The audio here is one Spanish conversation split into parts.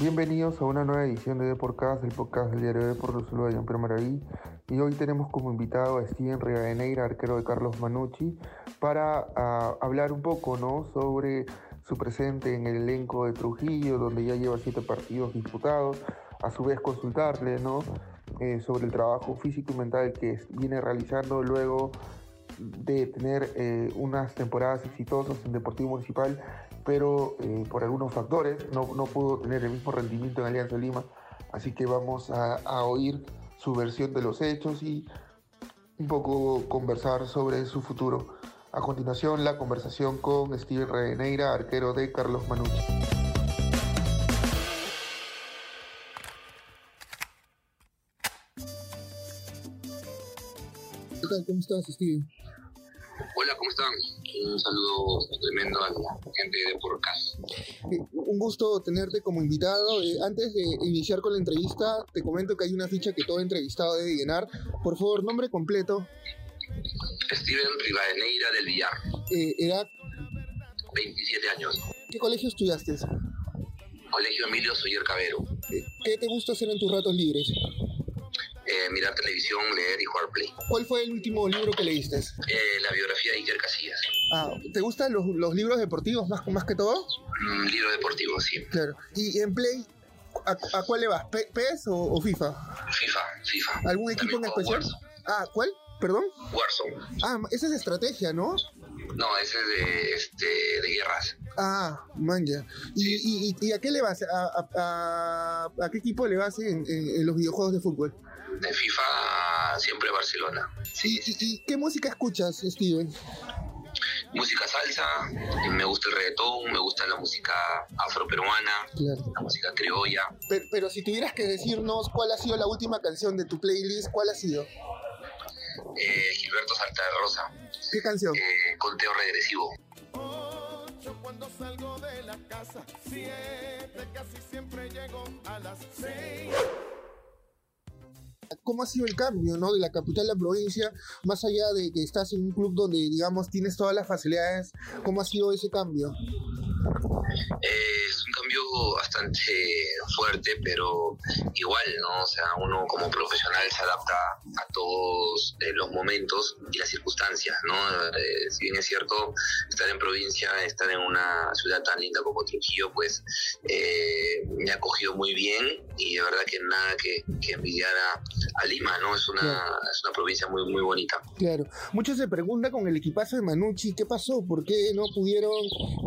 Bienvenidos a una nueva edición de Deporcast, el podcast del diario de Deportes de Jean-Pierre Maraví. Y hoy tenemos como invitado a Steven Rivadeneira, arquero de Carlos Manucci, para uh, hablar un poco ¿no? sobre su presente en el elenco de Trujillo, donde ya lleva siete partidos disputados. A su vez consultarle ¿no? Eh, sobre el trabajo físico y mental que viene realizando luego de tener eh, unas temporadas exitosas en Deportivo Municipal, pero eh, por algunos factores no, no, pudo tener el mismo rendimiento en Alianza Lima. Así que vamos a, a, oír su versión de los hechos y un poco conversar sobre su futuro. A continuación, la conversación con Steven Reneira, arquero de Carlos Manucci. ¿Qué tal? ¿Cómo estás, Steven? Hola, ¿cómo están? Un saludo tremendo a la gente de Porcas. Eh, un gusto tenerte como invitado. Eh, antes de iniciar con la entrevista, te comento que hay una ficha que todo entrevistado debe llenar. Por favor, nombre completo. Steven Rivadeneira del Villar. Eh, ¿Edad? 27 años. ¿Qué colegio estudiaste? Colegio Emilio Soyer Cabero. Eh, ¿Qué te gusta hacer en tus ratos libres? Eh, mirar televisión, leer y jugar play. ¿Cuál fue el último libro que leíste? Eh, la biografía de Iker Casillas. Ah, ¿te gustan los, los libros deportivos más, más que todo? Mm, libro deportivo, sí. Claro. ¿Y en play, a, a cuál le vas? ¿PES o, o, FIFA? FIFA, FIFA. ¿Algún equipo También en especial? Warzone. Ah, ¿cuál? ¿Perdón? Warzone. Ah, esa es estrategia, ¿no? No, ese es de, este, de guerras. Ah, man, ya. ¿Y, y, y, a qué le vas? ¿A, a, a, a qué equipo le vas en, en, en, los videojuegos de fútbol? De FIFA siempre Barcelona. Sí. ¿Y, y, qué música escuchas, Steven? Música salsa, me gusta el reggaetón, me gusta la música afroperuana, claro. la música criolla. Pero, pero, si tuvieras que decirnos cuál ha sido la última canción de tu playlist, ¿cuál ha sido? Eh, Gilberto Salta de Rosa. ¿Qué canción? Eh, conteo regresivo. cuando salgo de la casa, siete, casi siempre llego a las seis. ¿Cómo ha sido el cambio ¿no? de la capital a la provincia, más allá de que estás en un club donde, digamos, tienes todas las facilidades? ¿Cómo ha sido ese cambio? Es un cambio bastante fuerte, pero igual, ¿no? O sea, uno como profesional se adapta a todos eh, los momentos y las circunstancias, ¿no? Eh, si bien es cierto, estar en provincia, estar en una ciudad tan linda como Trujillo, pues eh, me ha acogido muy bien y de verdad que nada que, que a, Lima, ¿no? Es una, claro. es una provincia muy, muy bonita. Claro. Muchos se preguntan con el equipazo de Manucci, ¿qué pasó? ¿Por qué no pudieron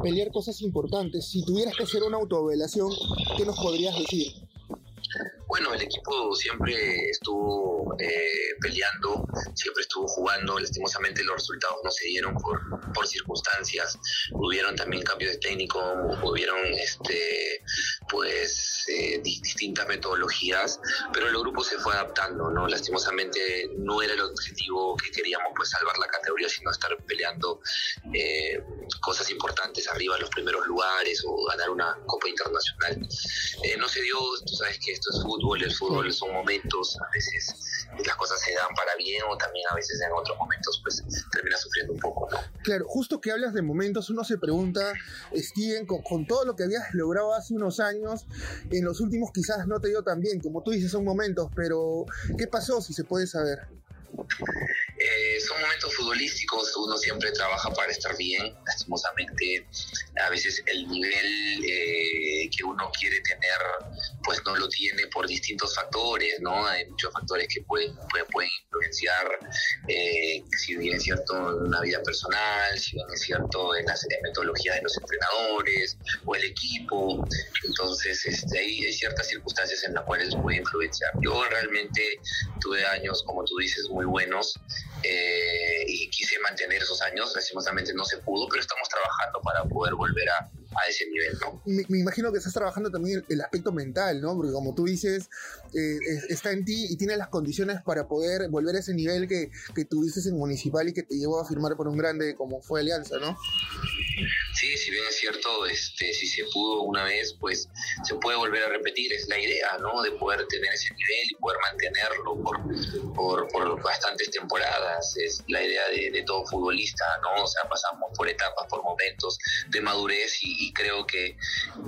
pelear cosas importantes? Si tuvieras que hacer una autovelación, ¿qué nos podrías decir? Bueno, el equipo siempre estuvo eh, peleando, siempre estuvo jugando. Lastimosamente los resultados no se dieron por, por circunstancias. Hubieron también cambios de técnico, hubieron este, pues eh, distintas metodologías, pero el grupo se fue adaptando. No, lastimosamente no era el objetivo que queríamos, pues salvar la categoría, sino estar peleando eh, cosas importantes arriba en los primeros lugares o ganar una copa internacional. Eh, no se dio, tú sabes que esto es fútbol, el fútbol son momentos, a veces las cosas se dan para bien o también a veces en otros momentos pues termina sufriendo un poco, ¿no? Claro, justo que hablas de momentos, uno se pregunta, Steven, con, con, todo lo que habías logrado hace unos años, en los últimos quizás no te dio tan bien, como tú dices, son momentos, pero ¿qué pasó si se puede saber? Eh, son momentos futbolísticos, uno siempre trabaja para estar bien, lastimosamente a veces el nivel eh, que uno quiere tener pues no lo tiene por distintos factores, ¿no? Hay muchos factores que pueden, pueden, influenciar, eh, si bien es cierto en una vida personal, si bien es cierto en las metodologías de los entrenadores o el equipo, entonces este, hay, hay ciertas circunstancias en las cuales puede influenciar. Yo realmente tuve años, como tú dices, muy buenos, eh, y quise mantener esos años, lastimosamente no se pudo, pero estamos trabajando para poder volver a, a ese nivel, ¿no? Me, imagino que estás trabajando también el, el, aspecto mental, ¿no? Porque como tú dices, eh, está en ti y tienes las condiciones para poder volver a ese nivel que, que tuviste en Municipal y que te llevó a firmar por un grande como fue Alianza, ¿no? Sí, si bien es cierto, este, si se pudo una vez, pues se puede volver a repetir. Es la idea, ¿no? De poder tener ese nivel y poder mantenerlo por, por, bastantes temporadas. Es la idea de, todo futbolista, ¿no? O sea, pasamos por etapas, por momentos de madurez y, creo que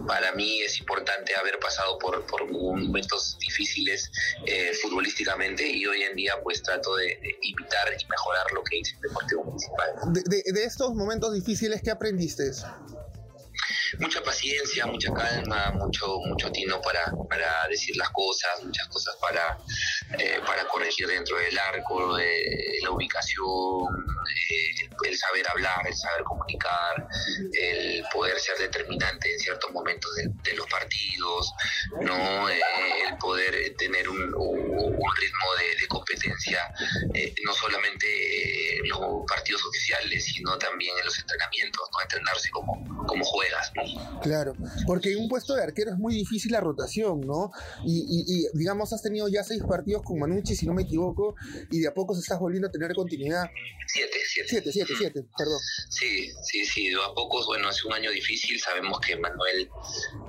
para mí es importante haber pasado por, por momentos difíciles eh, futbolísticamente y hoy en día pues trato de, de, imitar y mejorar lo que hice en Deportivo Municipal. De, de estos momentos difíciles, ¿qué aprendiste? Mucha paciencia, mucha calma, mucho mucho tino para, para decir las cosas, muchas cosas para, eh, para corregir dentro del arco, de la ubicación, eh, el, saber hablar, el saber comunicar, el poder ser determinante en ciertos momentos de, los partidos, no eh, el poder tener un, ritmo de, competencia, no solamente partidos oficiales, sino también en los entrenamientos, no entrenarse como, como juegas. ¿no? Claro, porque un puesto de arquero es muy difícil la rotación, ¿no? Y, digamos, has tenido ya seis partidos con Manucci, si no me equivoco, y de a poco se estás volviendo a tener continuidad. Siete, siete. Siete, siete, siete, perdón. Sí, sí, sí, de a poco, bueno, es un año difícil, sabemos que Manuel,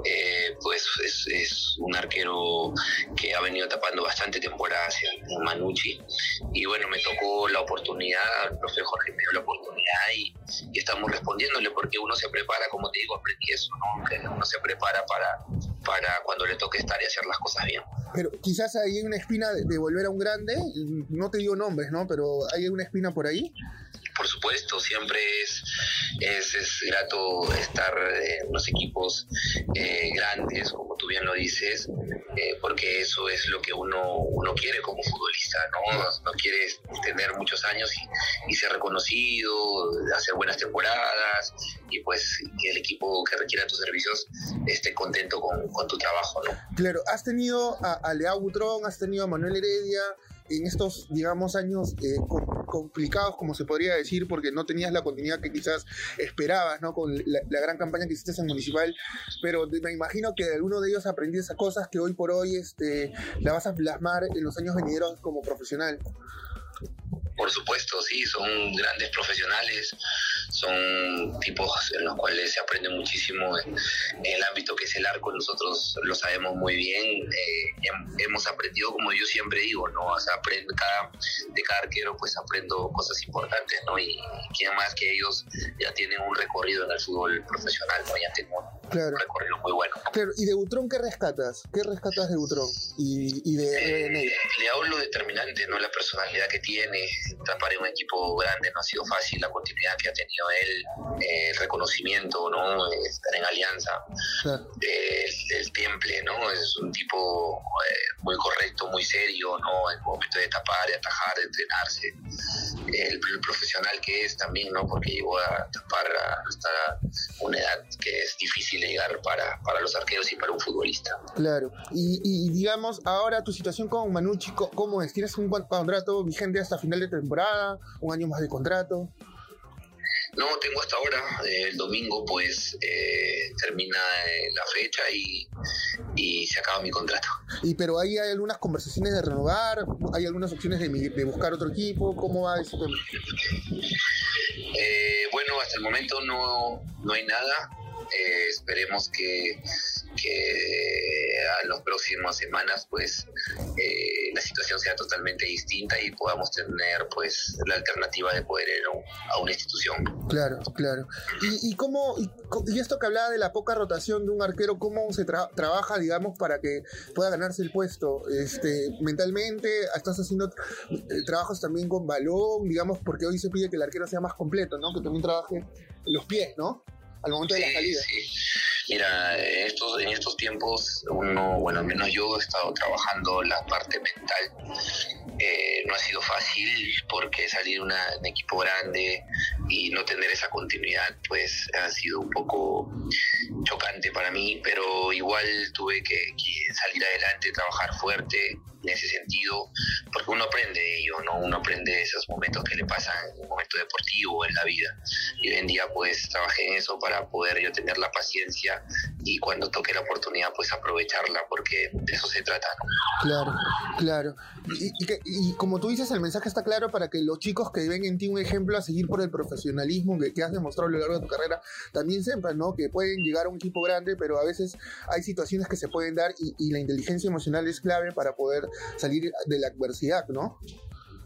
eh, pues, es, un arquero que ha venido tapando bastante temporadas en Manucci, y bueno, me tocó la oportunidad, el profe Jorge me dio la oportunidad y, y estamos respondiéndole porque uno se prepara, como te digo, aprendí eso, ¿no? Que uno se prepara para, para cuando le toque estar y hacer las cosas bien. Pero quizás hay una espina de, volver a un grande, no te digo nombres, ¿no? Pero hay una espina por ahí por supuesto, siempre es, es, grato estar en los equipos eh, grandes, como tú bien lo dices, eh, porque eso es lo que uno, uno quiere como futbolista, ¿no? No quiere tener muchos años y, ser reconocido, hacer buenas temporadas y pues que el equipo que requiera tus servicios esté contento con, tu trabajo, ¿no? Claro, has tenido a, a Leao Butrón, has tenido a Manuel Heredia, en estos, digamos, años eh, complicados, como se podría decir, porque no tenías la continuidad que quizás esperabas, ¿no? Con la, gran campaña que hiciste en Municipal, pero me imagino que de alguno de ellos aprendí esas cosas que hoy por hoy este, la vas a plasmar en los años venideros como profesional. Por supuesto, sí, son grandes profesionales, son tipos en los cuales se aprende muchísimo en, el ámbito que es el arco, nosotros lo sabemos muy bien, eh, hemos aprendido, como yo siempre digo, ¿no? O sea, aprendo cada, de cada arquero, pues aprendo cosas importantes, ¿no? Y quién más que ellos ya tienen un recorrido en el fútbol profesional, ¿no? Ya tienen un, recorrido muy bueno. Claro, ¿y de Butrón qué rescatas? ¿Qué rescatas de Butrón? Y, y de, eh, Le hablo determinante, ¿no? La personalidad que tiene, tapar en un equipo grande no ha sido fácil, la continuidad que ha tenido él, eh, el reconocimiento, ¿no? Estar en alianza, eh, el, temple, ¿no? Es un tipo eh, muy correcto, muy serio, ¿no? En el momento de tapar, de atajar, de entrenarse. El, profesional que es también, ¿no? Porque llegó a tapar hasta una edad que es difícil llegar para, para los arqueros y para un futbolista. Claro. Y, y digamos, ahora tu situación con Manucci, ¿cómo es? ¿Tienes un contrato vigente hasta final de temporada? ¿Un año más de contrato? No, tengo hasta ahora. el domingo, pues, eh, termina eh, la fecha y, se acaba mi contrato. ¿Y pero ahí hay algunas conversaciones de renovar? ¿Hay algunas opciones de, de buscar otro equipo? ¿Cómo va eso? Eh, bueno, hasta el momento no, no hay nada. esperemos que que a las próximas semanas pues eh, la situación sea totalmente distinta y podamos tener pues la alternativa de poder ir a una institución. Claro, claro. ¿Y, y cómo, y, esto que hablaba de la poca rotación de un arquero, cómo se trabaja, digamos, para que pueda ganarse el puesto? Este, mentalmente, estás haciendo eh, trabajos también con balón, digamos, porque hoy se pide que el arquero sea más completo, ¿no? Que también trabaje los pies, ¿no? Al momento de la salida. Mira, estos, en estos tiempos, uno, bueno, al menos yo he estado trabajando la parte mental. Eh, no ha sido fácil porque salir una, un equipo grande y no tener esa continuidad, pues ha sido un poco chocante para mí, pero igual tuve que, salir adelante, trabajar fuerte en ese sentido, porque uno aprende de ello, ¿no? Uno aprende de esos momentos que le pasan en un momento deportivo, en la vida. Y hoy en día, pues, trabajé en eso para poder yo tener la paciencia y cuando toque la oportunidad pues aprovecharla porque de eso se trata. Claro, claro. Y, como tú dices, el mensaje está claro para que los chicos que ven en ti un ejemplo a seguir por el profesionalismo que, que has demostrado a lo largo de tu carrera también sepan ¿no? que pueden llegar a un equipo grande, pero a veces hay situaciones que se pueden dar y, y la inteligencia emocional es clave para poder salir de la adversidad, ¿no?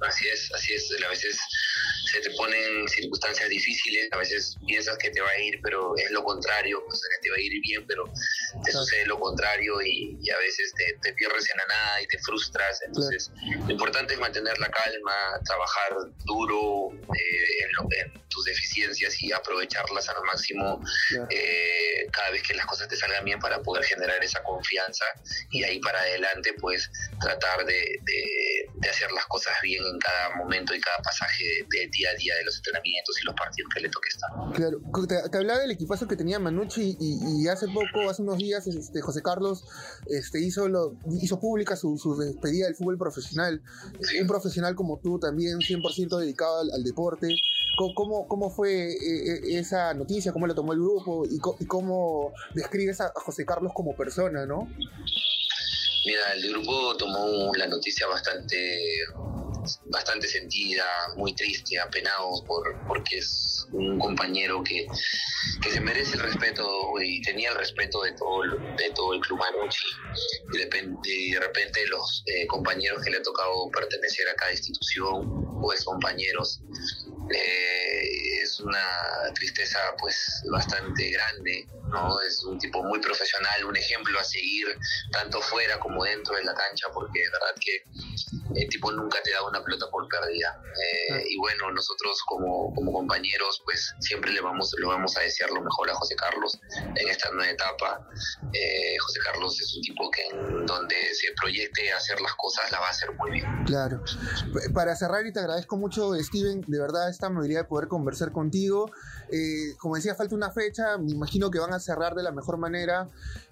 Así es, así es. A veces se te ponen circunstancias difíciles, a veces piensas que te va a ir, pero es lo contrario, o sea, que te va a ir bien, pero te sucede lo contrario y, a veces te, pierdes en la nada y te frustras. Entonces, lo importante es mantener la calma, trabajar duro eh, en, tus deficiencias y aprovecharlas al máximo eh, cada vez que las cosas te salgan bien para poder generar esa confianza y ahí para adelante, pues tratar de, hacer las cosas bien en cada momento y cada pasaje de, de día a día de los entrenamientos y los partidos que le toque estar. Claro, te, hablaba del equipazo que tenía Manucci y, hace poco, hace unos días, este, José Carlos este, hizo, lo, hizo pública su, despedida del fútbol profesional. Un profesional como tú también, 100% dedicado al, deporte. ¿Cómo, ¿Cómo, fue eh, eh, esa noticia? ¿Cómo la tomó el grupo? ¿Y, cómo describes a José Carlos como persona, no? Mira, el grupo tomó la noticia bastante bastante sentida, muy triste, apenado por, porque es un compañero que, que se merece el respeto y tenía el respeto de todo, de todo el club Manucci. Y de, repente los eh, compañeros que le ha tocado pertenecer a cada institución, pues compañeros, eh, es una tristeza pues bastante grande, ¿no? Es un tipo muy profesional, un ejemplo a seguir tanto fuera como dentro de la cancha, porque es verdad que el tipo nunca te da una pelota por pérdida. Eh, y bueno, nosotros como, como compañeros pues siempre le vamos, le vamos a desear lo mejor a José Carlos en esta nueva etapa. Eh, José Carlos es un tipo que en donde se proyecte hacer las cosas la va a hacer muy bien. Claro. Para cerrar y te agradezco mucho Steven, de verdad esta amabilidad de poder conversar contigo. Eh, como decía, falta una fecha, me imagino que van a cerrar de la mejor manera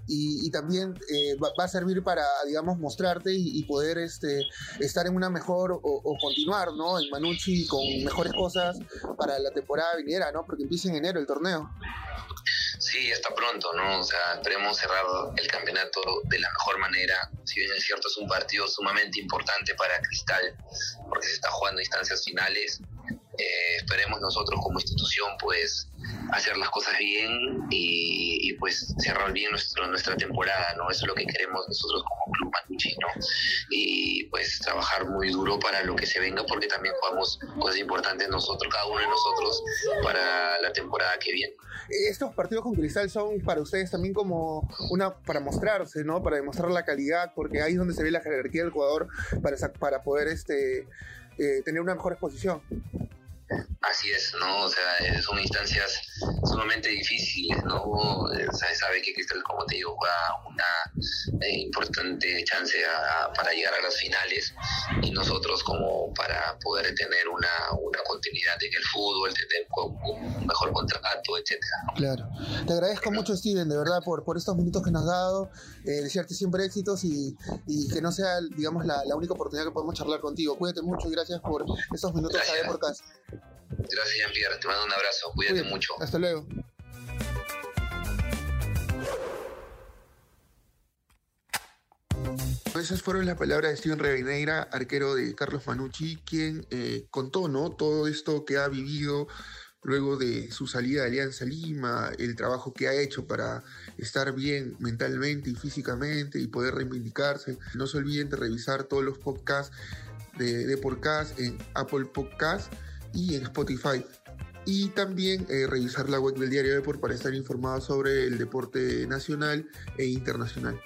y, también eh, va, a servir para, digamos, mostrarte y, poder este, estar en una mejor o, continuar, ¿no? En Manucci con mejores cosas para la temporada viniera, ¿no? Porque empieza en enero el torneo. Sí, está pronto, ¿no? O sea, esperemos cerrar el campeonato de la mejor manera. Si bien es cierto, es un partido sumamente importante para Cristal, porque se está jugando instancias finales. Eh, esperemos nosotros como institución pues hacer las cosas bien y, pues cerrar bien nuestro, nuestra temporada, ¿no? Eso es lo que queremos nosotros como Club Manucci, ¿no? Y pues trabajar muy duro para lo que se venga porque también jugamos cosas importantes nosotros, cada uno de nosotros, para la temporada que viene. Estos partidos con Cristal son para ustedes también como una, para mostrarse, ¿no? Para demostrar la calidad, porque ahí es donde se ve la jerarquía del jugador para, para poder este, eh, tener una mejor exposición. Yeah. Así es, ¿no? O sea, son instancias sumamente difíciles, ¿no? O sea, sabe que Cristal, como te digo, juega una eh, importante chance para llegar a las finales y nosotros como para poder tener una, una continuidad en el fútbol, tener un mejor contrato, etcétera. Claro. Te agradezco mucho, Steven, de verdad, por, por estos minutos que nos has dado, eh, desearte siempre éxitos y, y, que no sea, digamos, la, la, única oportunidad que podemos charlar contigo. Cuídate mucho y gracias por estos minutos gracias. por casa. Gracias, Jean-Pierre. Te mando un abrazo. Cuídate, mucho. Hasta luego. Esas fueron las palabras de Steven Revineira, arquero de Carlos Manucci, quien eh, contó ¿no? todo esto que ha vivido luego de su salida de Alianza Lima, el trabajo que ha hecho para estar bien mentalmente y físicamente y poder reivindicarse. No se olviden de revisar todos los podcasts de, de Podcast en Apple Podcasts y en Spotify. Y también eh, revisar la web del diario Deport para estar informado sobre el deporte nacional e internacional.